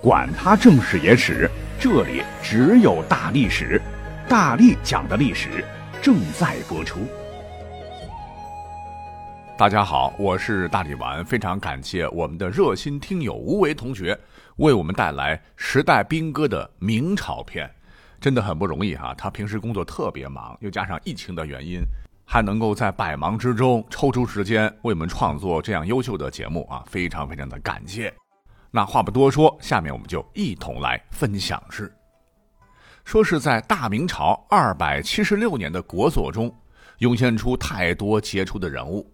管他正史野史，这里只有大历史，大力讲的历史正在播出。大家好，我是大力丸，非常感谢我们的热心听友吴为同学为我们带来时代兵歌的明朝篇，真的很不容易哈。他平时工作特别忙，又加上疫情的原因，还能够在百忙之中抽出时间为我们创作这样优秀的节目啊，非常非常的感谢。那话不多说，下面我们就一同来分享是。说是在大明朝二百七十六年的国祚中，涌现出太多杰出的人物，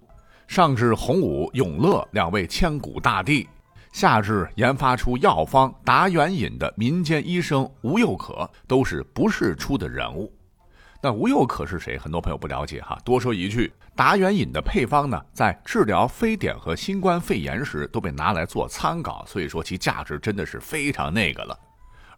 上至洪武、永乐两位千古大帝，下至研发出药方达元饮的民间医生吴又可，都是不世出的人物。那吴又可是谁？很多朋友不了解哈。多说一句，达元饮的配方呢，在治疗非典和新冠肺炎时都被拿来做参考，所以说其价值真的是非常那个了。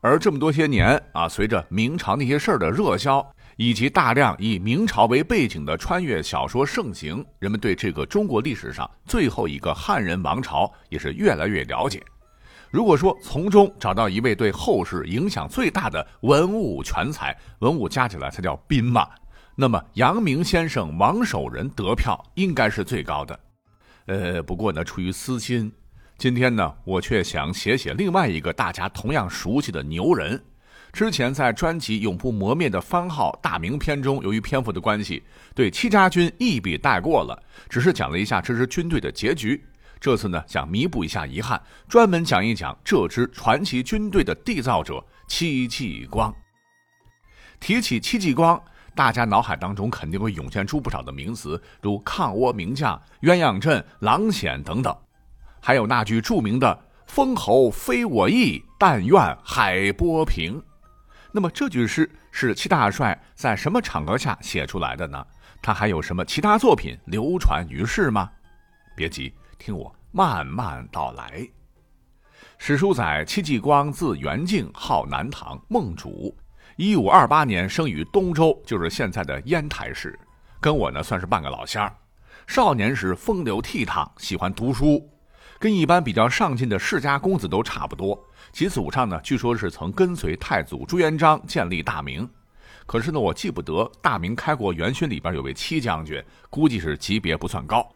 而这么多些年啊，随着明朝那些事儿的热销，以及大量以明朝为背景的穿越小说盛行，人们对这个中国历史上最后一个汉人王朝也是越来越了解。如果说从中找到一位对后世影响最大的文武全才，文武加起来才叫兵嘛，那么阳明先生王守仁得票应该是最高的。呃，不过呢，出于私心，今天呢，我却想写写另外一个大家同样熟悉的牛人。之前在专辑《永不磨灭的番号》大明篇中，由于篇幅的关系，对戚家军一笔带过了，只是讲了一下这支军队的结局。这次呢，想弥补一下遗憾，专门讲一讲这支传奇军队的缔造者戚继光。提起戚继光，大家脑海当中肯定会涌现出不少的名词，如抗倭名将、鸳鸯阵、狼显等等，还有那句著名的“封侯非我意，但愿海波平”。那么这句诗是戚大帅在什么场合下写出来的呢？他还有什么其他作品流传于世吗？别急。听我慢慢道来。史书载，戚继光字元敬，号南唐，孟主。一五二八年生于东周，就是现在的烟台市。跟我呢算是半个老乡。少年时风流倜傥，喜欢读书，跟一般比较上进的世家公子都差不多。其祖上呢，据说是曾跟随太祖朱元璋建立大明。可是呢，我记不得大明开国元勋里边有位戚将军，估计是级别不算高。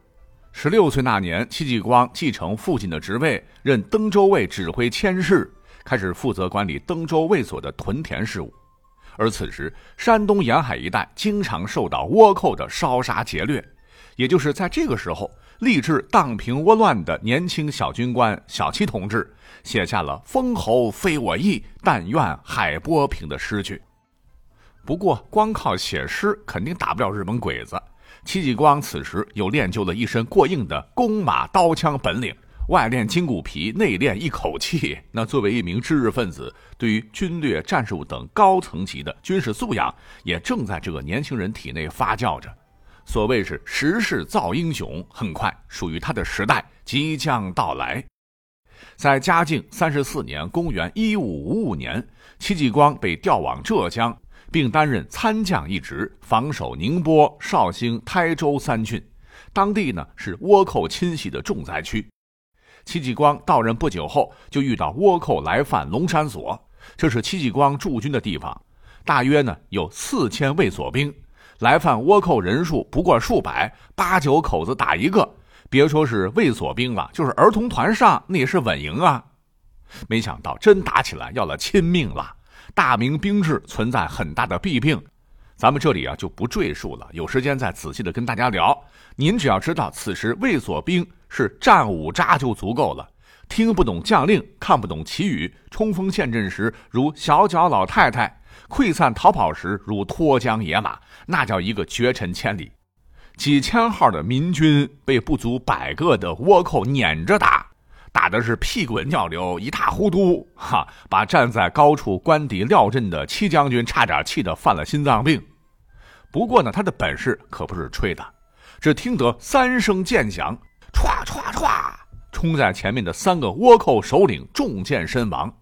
十六岁那年，戚继光继承父亲的职位，任登州卫指挥佥事，开始负责管理登州卫所的屯田事务。而此时，山东沿海一带经常受到倭寇的烧杀劫掠。也就是在这个时候，立志荡平倭乱的年轻小军官小七同志，写下了“封侯非我意，但愿海波平”的诗句。不过，光靠写诗肯定打不了日本鬼子。戚继光此时又练就了一身过硬的弓马刀枪本领，外练筋骨皮，内练一口气。那作为一名知识分子，对于军略、战术等高层级的军事素养，也正在这个年轻人体内发酵着。所谓是时势造英雄，很快属于他的时代即将到来。在嘉靖三十四年（公元一五五五年），戚继光被调往浙江。并担任参将一职，防守宁波、绍兴、台州三郡，当地呢是倭寇侵袭的重灾区。戚继光到任不久后，就遇到倭寇来犯龙山所，这是戚继光驻军的地方，大约呢有四千卫所兵，来犯倭寇人数不过数百，八九口子打一个，别说是卫所兵了，就是儿童团上那也是稳赢啊。没想到真打起来，要了亲命了。大明兵制存在很大的弊病，咱们这里啊就不赘述了，有时间再仔细的跟大家聊。您只要知道此时卫所兵是战五渣就足够了，听不懂将令，看不懂旗语，冲锋陷阵时如小脚老太太，溃散逃跑时如脱缰野马，那叫一个绝尘千里。几千号的民军被不足百个的倭寇撵着打。打的是屁滚尿流，一塌糊涂，哈！把站在高处观敌廖阵的戚将军差点气得犯了心脏病。不过呢，他的本事可不是吹的。只听得三声剑响，歘歘歘，冲在前面的三个倭寇首领中箭身亡。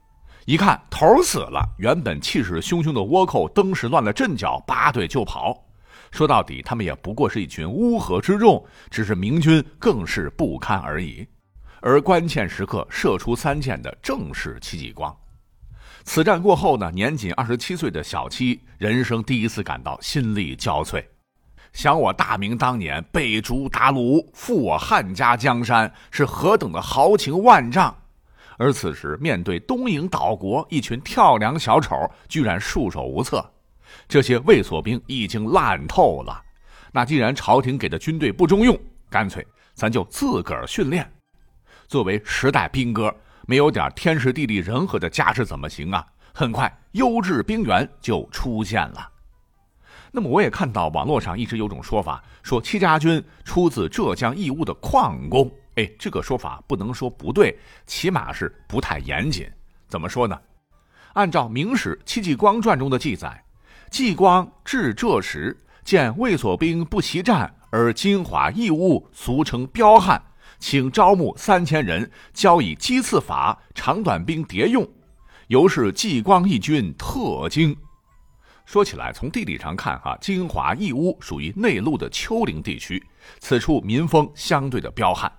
一看头死了，原本气势汹汹的倭寇登时乱了阵脚，拔腿就跑。说到底，他们也不过是一群乌合之众，只是明军更是不堪而已。而关键时刻射出三箭的正是戚继光。此战过后呢，年仅二十七岁的小七，人生第一次感到心力交瘁。想我大明当年北逐鞑虏，复我汉家江山，是何等的豪情万丈。而此时面对东瀛岛国一群跳梁小丑，居然束手无策。这些卫所兵已经烂透了。那既然朝廷给的军队不中用，干脆咱就自个儿训练。作为时代兵哥，没有点天时地利人和的加持怎么行啊？很快，优质兵员就出现了。那么，我也看到网络上一直有种说法，说戚家军出自浙江义乌的矿工。哎，这个说法不能说不对，起码是不太严谨。怎么说呢？按照《明史·戚继光传》中的记载，继光至浙时，见卫所兵不习战，而金华义乌俗称彪悍，请招募三千人，教以击刺法、长短兵叠用。由是继光义军特精。说起来，从地理上看，哈，金华义乌属于内陆的丘陵地区，此处民风相对的彪悍。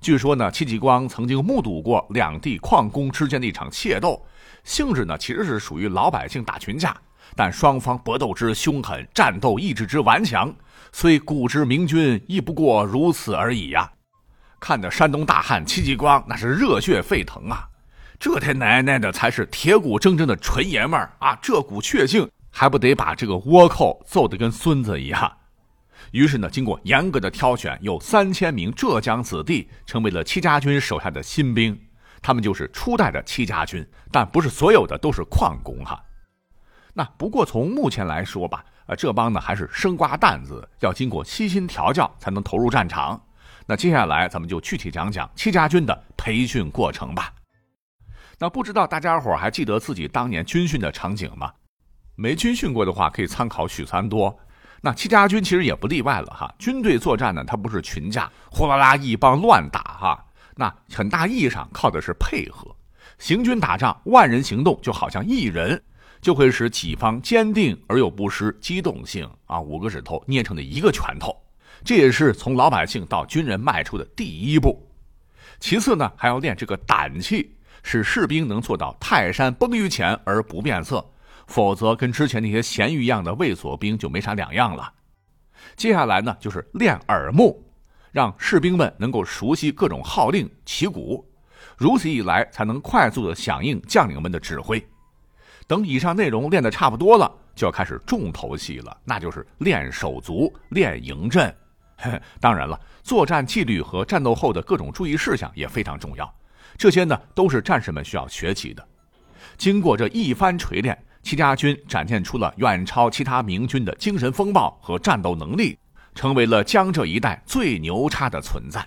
据说呢，戚继光曾经目睹过两地矿工之间的一场械斗，性质呢其实是属于老百姓打群架，但双方搏斗之凶狠，战斗意志之顽强，虽古之明君亦不过如此而已呀。看的山东大汉戚继光那是热血沸腾啊！这他奶奶的才是铁骨铮铮的纯爷们儿啊！这股血性。还不得把这个倭寇揍得跟孙子一样？于是呢，经过严格的挑选，有三千名浙江子弟成为了戚家军手下的新兵。他们就是初代的戚家军，但不是所有的都是矿工哈。那不过从目前来说吧，呃，这帮呢还是生瓜蛋子，要经过悉心调教才能投入战场。那接下来咱们就具体讲讲戚家军的培训过程吧。那不知道大家伙还记得自己当年军训的场景吗？没军训过的话，可以参考许三多。那戚家军其实也不例外了哈。军队作战呢，它不是群架，呼啦啦一帮乱打哈。那很大意义上靠的是配合。行军打仗，万人行动就好像一人，就会使己方坚定而又不失机动性啊。五个指头捏成的一个拳头，这也是从老百姓到军人迈出的第一步。其次呢，还要练这个胆气，使士兵能做到泰山崩于前而不变色。否则，跟之前那些咸鱼一样的卫所兵就没啥两样了。接下来呢，就是练耳目，让士兵们能够熟悉各种号令、旗鼓，如此一来，才能快速的响应将领们的指挥。等以上内容练得差不多了，就要开始重头戏了，那就是练手足、练营阵。当然了，作战纪律和战斗后的各种注意事项也非常重要，这些呢，都是战士们需要学习的。经过这一番锤炼。戚家军展现出了远超其他明军的精神风貌和战斗能力，成为了江浙一带最牛叉的存在。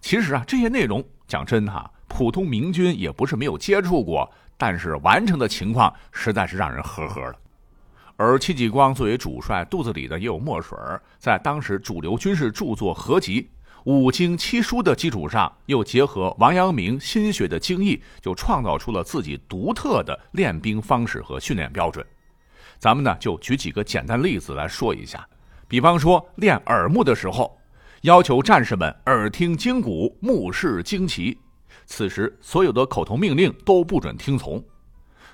其实啊，这些内容讲真哈，普通明军也不是没有接触过，但是完成的情况实在是让人呵呵的。而戚继光作为主帅，肚子里的也有墨水在当时主流军事著作合集。五经七书的基础上，又结合王阳明心学的精义，就创造出了自己独特的练兵方式和训练标准。咱们呢，就举几个简单例子来说一下。比方说，练耳目的时候，要求战士们耳听经鼓，目视旌旗。此时，所有的口头命令都不准听从。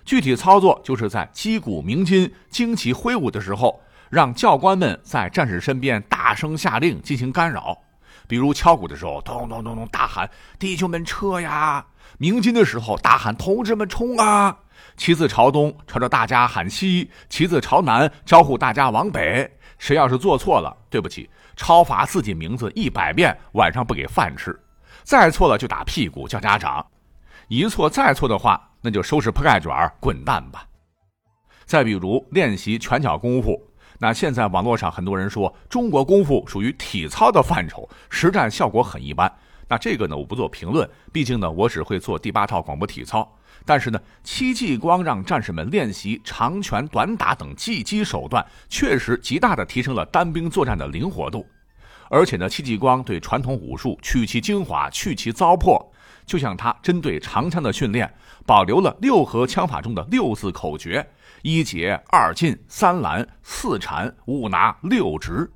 具体操作就是在击鼓鸣金、旌旗挥舞的时候，让教官们在战士身边大声下令进行干扰。比如敲鼓的时候，咚咚咚咚大喊“弟兄们撤呀”；鸣金的时候大喊“同志们冲啊”。旗子朝东，朝着大家喊西；旗子朝南，招呼大家往北。谁要是做错了，对不起，抄罚自己名字一百遍，晚上不给饭吃。再错了就打屁股叫家长。一错再错的话，那就收拾铺盖卷滚蛋吧。再比如练习拳脚功夫。那现在网络上很多人说中国功夫属于体操的范畴，实战效果很一般。那这个呢，我不做评论，毕竟呢，我只会做第八套广播体操。但是呢，戚继光让战士们练习长拳短打等技击手段，确实极大的提升了单兵作战的灵活度。而且呢，戚继光对传统武术取其精华，去其糟粕。就像他针对长枪的训练，保留了六合枪法中的六字口诀：一截、二进、三拦、四缠、五拿、六直。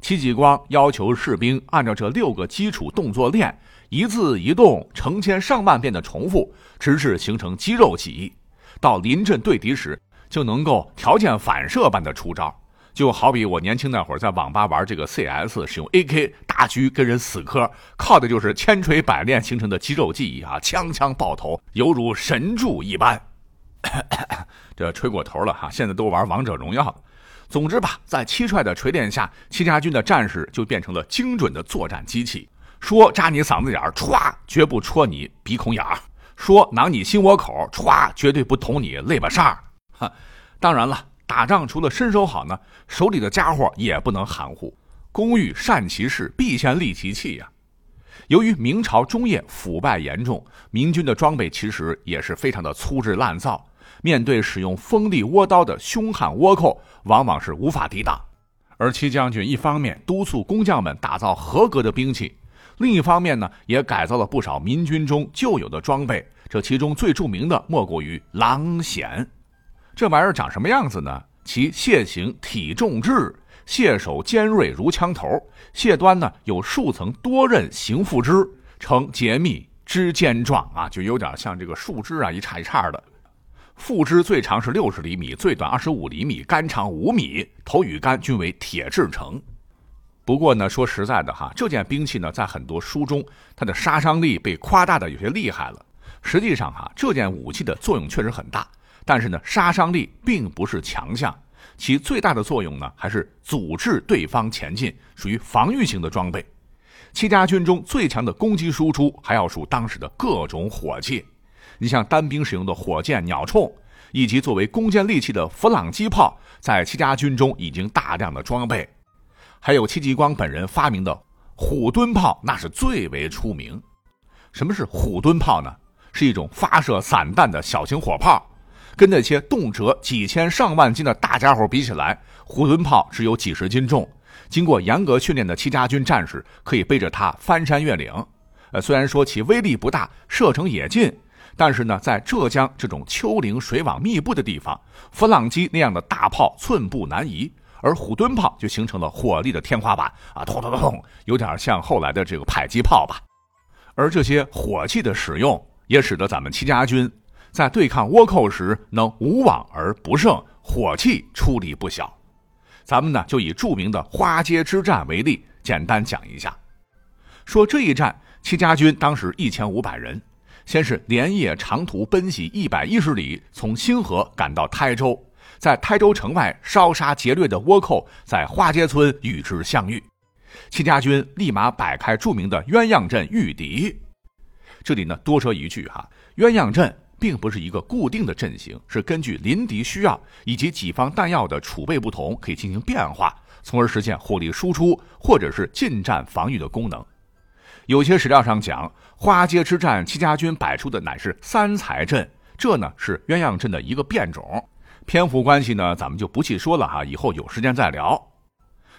戚继光要求士兵按照这六个基础动作练，一字一动，成千上万遍的重复，直至形成肌肉记忆。到临阵对敌时，就能够条件反射般的出招。就好比我年轻那会儿在网吧玩这个 CS，使用 AK 大狙跟人死磕，靠的就是千锤百炼形成的肌肉记忆啊！枪枪爆头，犹如神助一般。这吹过头了哈，现在都玩王者荣耀了。总之吧，在七帅的锤炼下，戚家军的战士就变成了精准的作战机器。说扎你嗓子眼儿，歘，绝不戳你鼻孔眼儿；说囊你心窝口，歘，绝对不捅你肋巴扇儿。哈，当然了。打仗除了身手好呢，手里的家伙也不能含糊。工欲善其事，必先利其器呀。由于明朝中叶腐败严重，明军的装备其实也是非常的粗制滥造。面对使用锋利倭刀的凶悍倭寇，往往是无法抵挡。而戚将军一方面督促工匠们打造合格的兵器，另一方面呢，也改造了不少民军中旧有的装备。这其中最著名的莫过于狼筅。这玩意儿长什么样子呢？其蟹形体重质，蟹首尖锐如枪头，蟹端呢有数层多刃形附肢，呈节密枝尖状啊，就有点像这个树枝啊，一叉一叉的。附肢最长是六十厘米，最短二十五厘米，杆长五米，头与杆均为铁制成。不过呢，说实在的哈，这件兵器呢，在很多书中，它的杀伤力被夸大的有些厉害了。实际上哈，这件武器的作用确实很大。但是呢，杀伤力并不是强项，其最大的作用呢，还是阻滞对方前进，属于防御型的装备。戚家军中最强的攻击输出，还要数当时的各种火器。你像单兵使用的火箭鸟铳，以及作为攻坚利器的弗朗机炮，在戚家军中已经大量的装备。还有戚继光本人发明的虎蹲炮，那是最为出名。什么是虎蹲炮呢？是一种发射散弹的小型火炮。跟那些动辄几千上万斤的大家伙比起来，虎蹲炮只有几十斤重。经过严格训练的戚家军战士可以背着它翻山越岭。呃，虽然说其威力不大，射程也近，但是呢，在浙江这种丘陵水网密布的地方，弗朗机那样的大炮寸步难移，而虎蹲炮就形成了火力的天花板啊，咚咚咚，有点像后来的这个迫击炮吧。而这些火器的使用，也使得咱们戚家军。在对抗倭寇时能无往而不胜，火器出力不小。咱们呢就以著名的花街之战为例，简单讲一下。说这一战，戚家军当时一千五百人，先是连夜长途奔袭一百一十里，从兴河赶到台州，在台州城外烧杀劫掠的倭寇在花街村与之相遇，戚家军立马摆开著名的鸳鸯阵御敌。这里呢多说一句哈，鸳鸯阵。并不是一个固定的阵型，是根据临敌需要以及己方弹药的储备不同，可以进行变化，从而实现火力输出或者是近战防御的功能。有些史料上讲，花街之战，戚家军摆出的乃是三才阵，这呢是鸳鸯阵的一个变种。篇幅关系呢，咱们就不细说了哈，以后有时间再聊。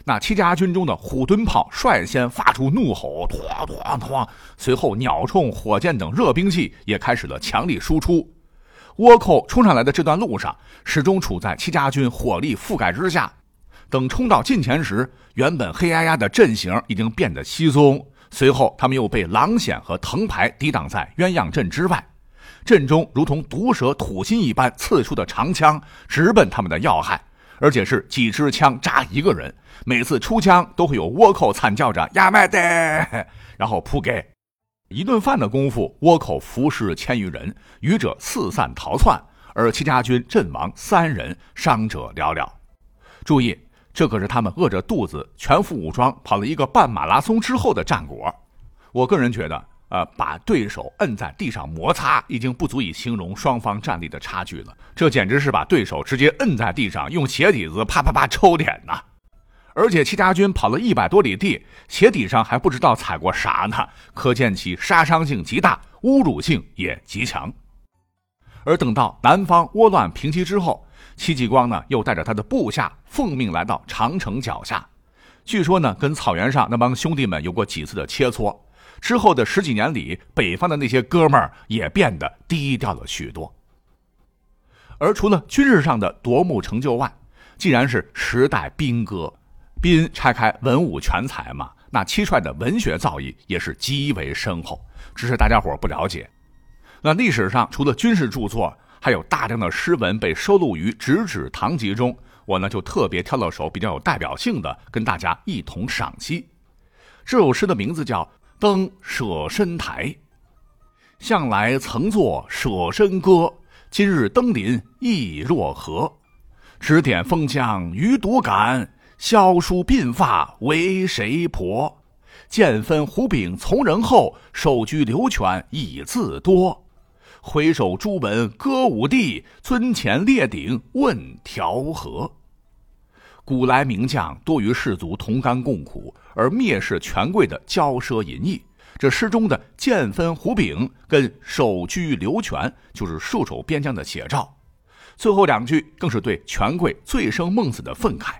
那戚家军中的虎蹲炮率先发出怒吼，哐哐哐，随后鸟铳、火箭等热兵器也开始了强力输出。倭寇冲上来的这段路上，始终处在戚家军火力覆盖之下。等冲到近前时，原本黑压压的阵型已经变得稀松。随后，他们又被狼筅和藤牌抵挡在鸳鸯阵之外，阵中如同毒蛇吐心一般刺出的长枪，直奔他们的要害。而且是几支枪扎一个人，每次出枪都会有倭寇惨叫着“亚麦得”，然后扑街。一顿饭的功夫，倭寇伏尸千余人，余者四散逃窜，而戚家军阵亡三人，伤者寥寥。注意，这可是他们饿着肚子、全副武装跑了一个半马拉松之后的战果。我个人觉得。呃，把对手摁在地上摩擦，已经不足以形容双方战力的差距了。这简直是把对手直接摁在地上，用鞋底子啪啪啪抽脸呐！而且戚家军跑了一百多里地，鞋底上还不知道踩过啥呢，可见其杀伤性极大，侮辱性也极强。而等到南方倭乱平息之后，戚继光呢，又带着他的部下奉命来到长城脚下，据说呢，跟草原上那帮兄弟们有过几次的切磋。之后的十几年里，北方的那些哥们儿也变得低调了许多。而除了军事上的夺目成就外，既然是时代兵戈，兵拆开文武全才嘛，那七帅的文学造诣也是极为深厚，只是大家伙不了解。那历史上除了军事著作，还有大量的诗文被收录于《直指堂集》中。我呢就特别挑了首比较有代表性的，跟大家一同赏析。这首诗的名字叫《登舍身台》。向来曾作舍身歌，今日登临意若何？指点封疆余独感，萧疏鬓发为谁婆？见分胡柄从人后，手居流泉已自多。回首朱门歌舞地，尊前列鼎问调和。古来名将多与士卒同甘共苦，而蔑视权贵的骄奢淫逸。这诗中的“剑分胡柄”跟“手居流泉”就是戍守边疆的写照。最后两句更是对权贵醉生梦死的愤慨。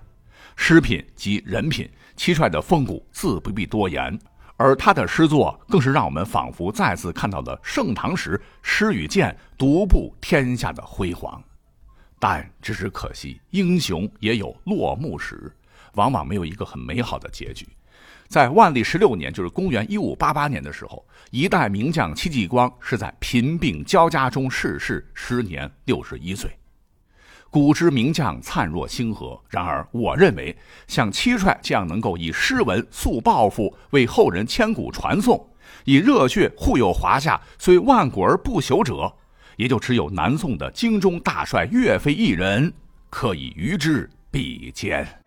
诗品及人品，七帅的风骨自不必多言。而他的诗作更是让我们仿佛再次看到了盛唐时诗与剑独步天下的辉煌。但只是可惜，英雄也有落幕时，往往没有一个很美好的结局。在万历十六年，就是公元一五八八年的时候，一代名将戚继光是在贫病交加中逝世，时年六十一岁。古之名将灿若星河，然而我认为，像七帅这样能够以诗文诉抱负，为后人千古传颂，以热血护佑华夏，虽万古而不朽者，也就只有南宋的京中大帅岳飞一人，可以与之比肩。